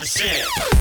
inside my mother's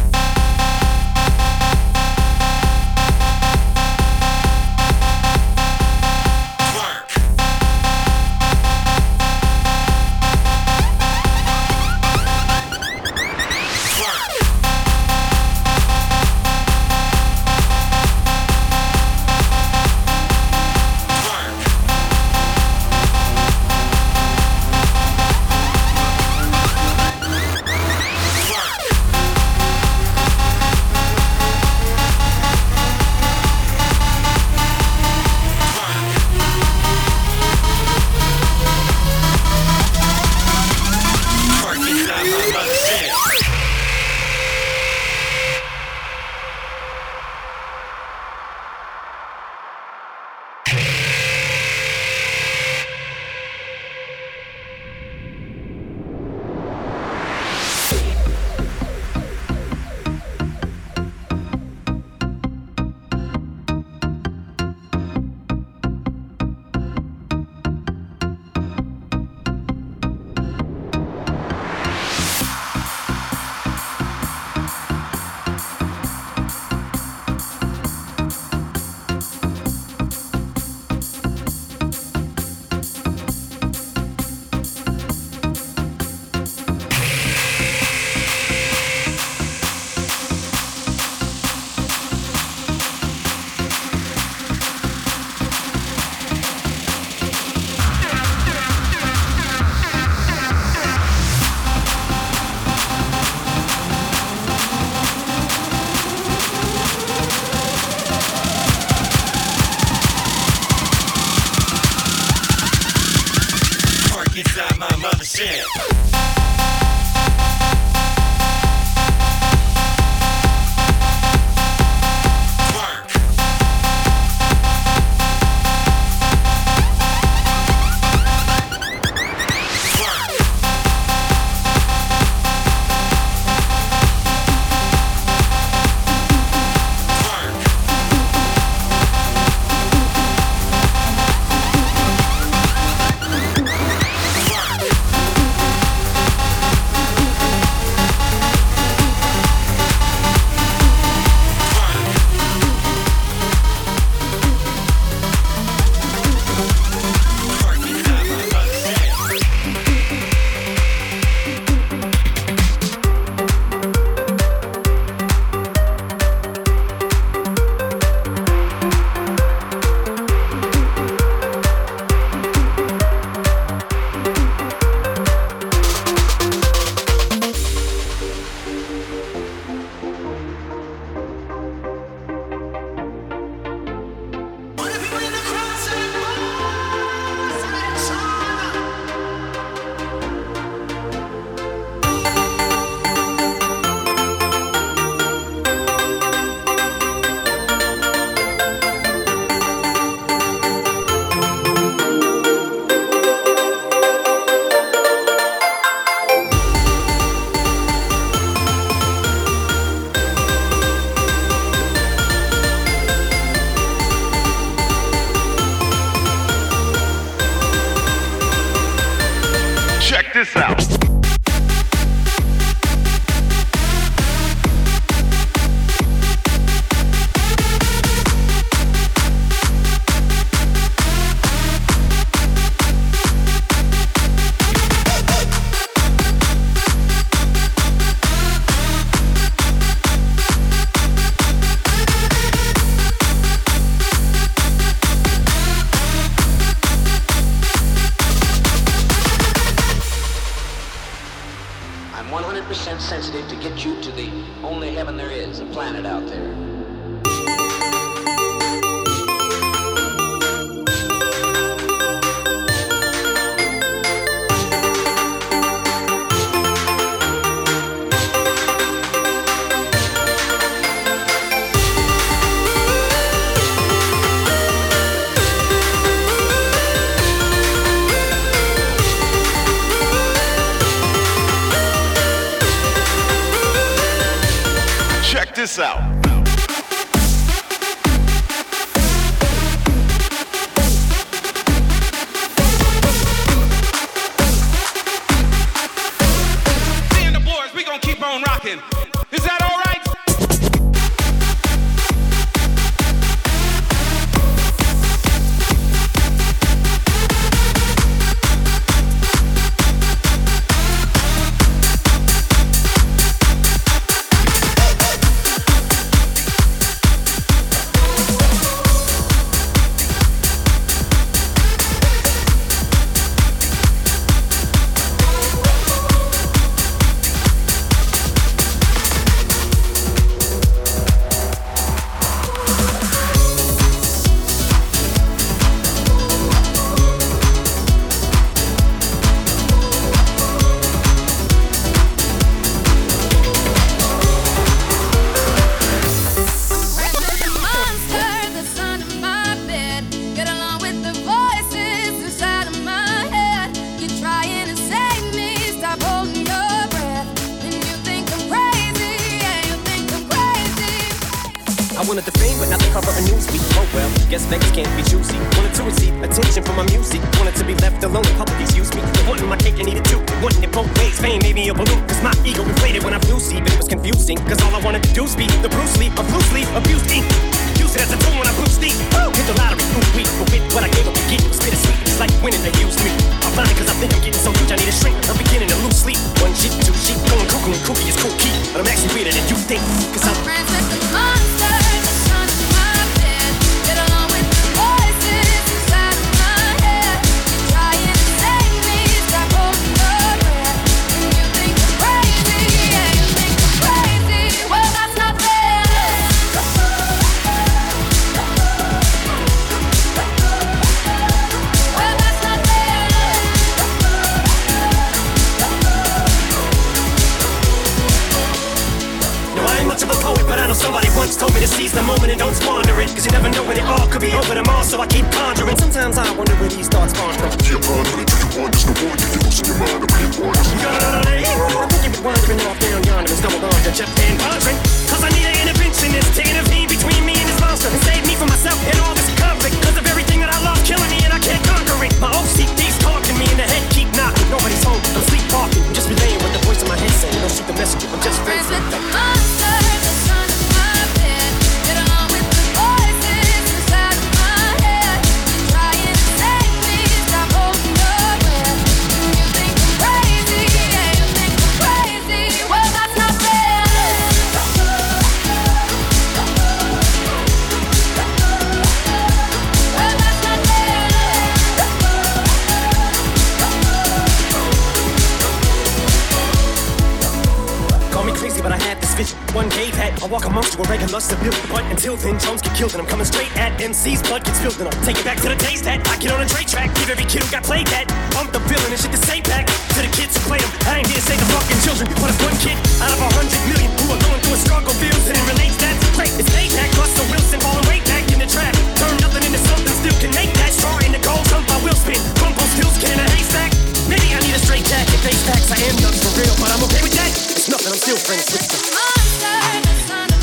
lust to build. But until then, Jones get killed, and I'm coming straight at MC's blood gets filled, and I'll take it back to the days that I get on a trade track. Give every kid who got played that bump the villain and shit the same back to the kids who played them. I ain't here to save the fucking children, but if one kid out of a hundred million who are going through a struggle feels and it relates, that's great. It's payback. Russell Wilson falling way back in the trap. Turn nothing into something, still can make that straw in the cold. Jump, I will spin. Crumple skills, can in a haystack. Maybe I need a straight jacket, face facts. I am done for real, but I'm okay with that. It's nothing, I'm still friends with them. monster.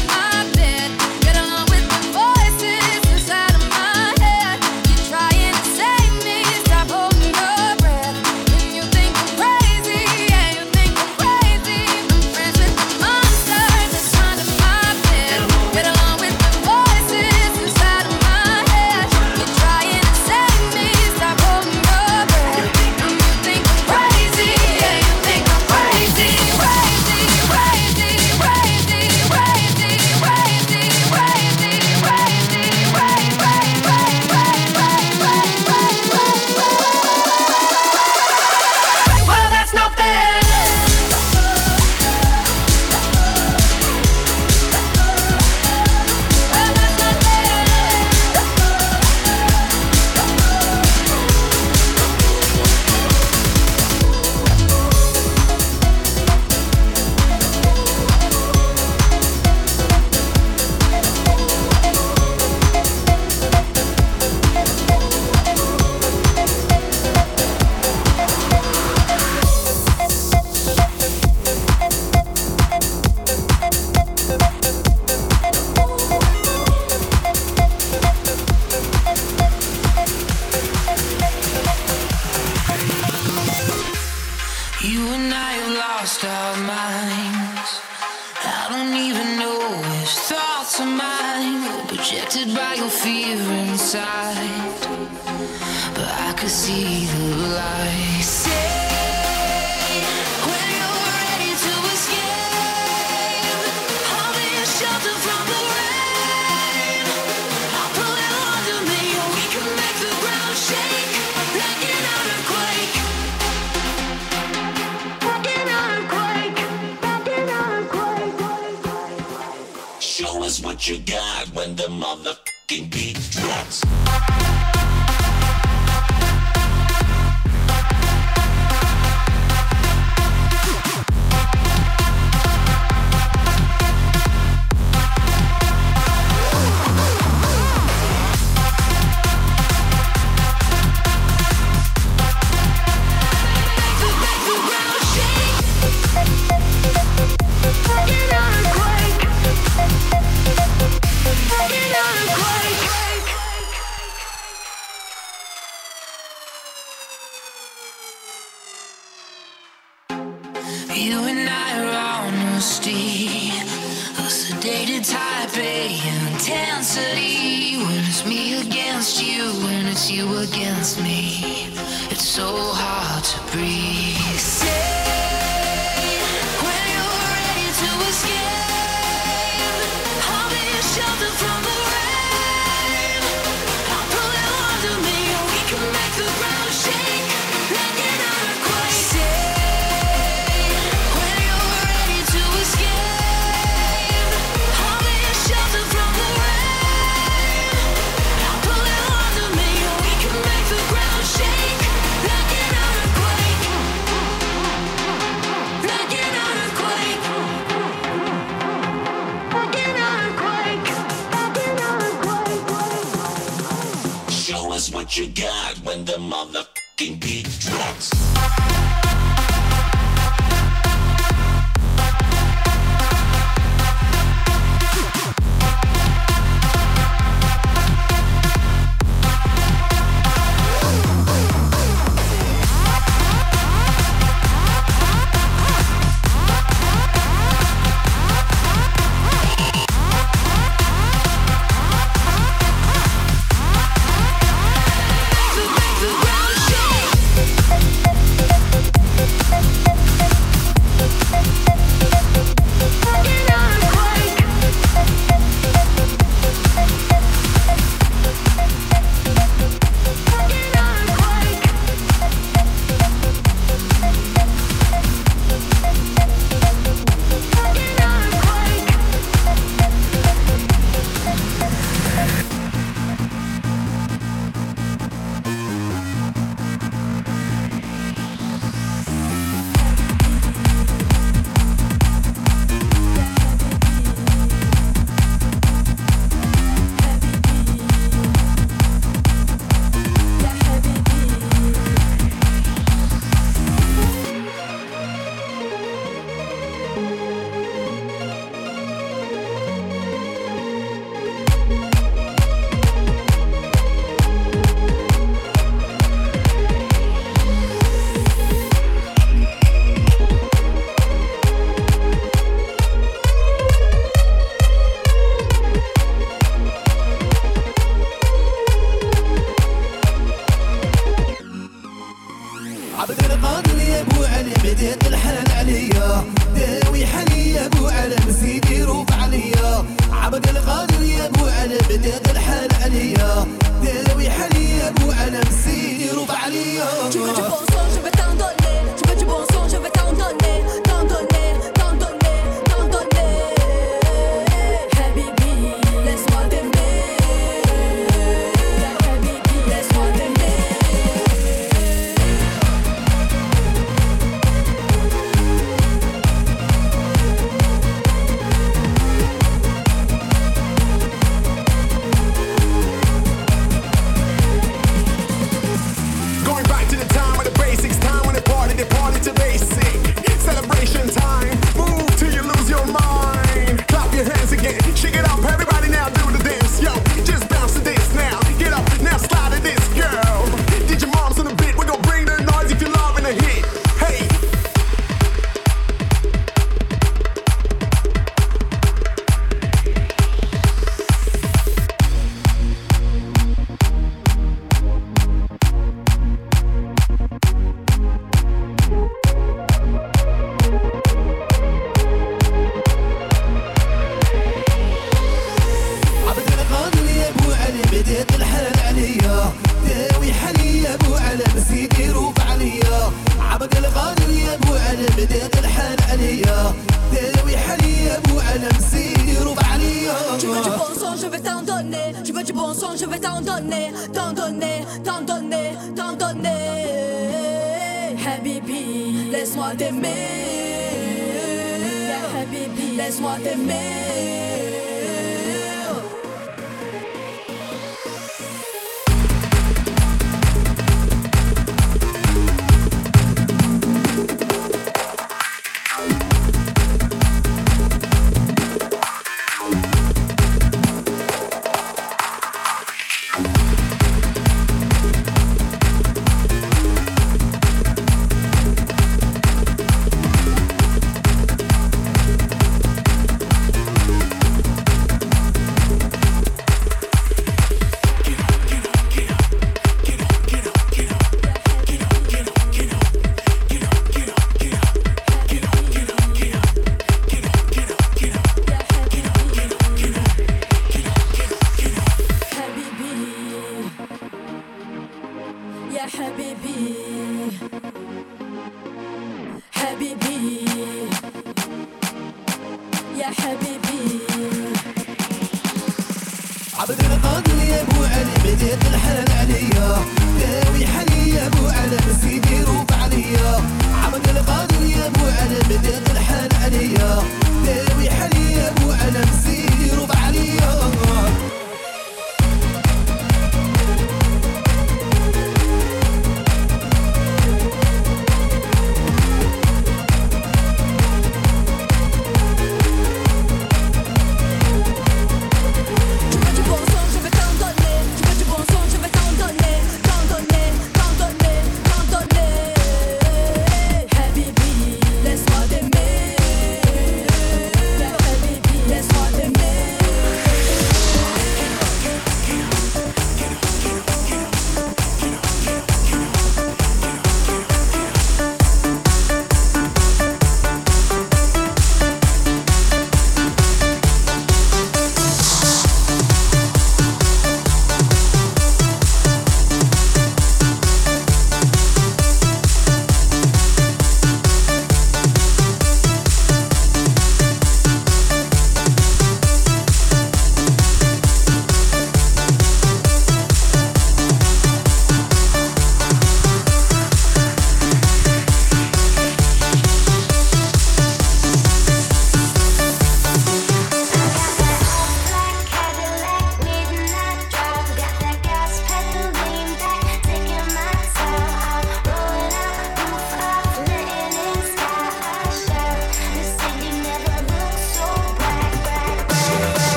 me. It's so hard to breathe. you got when the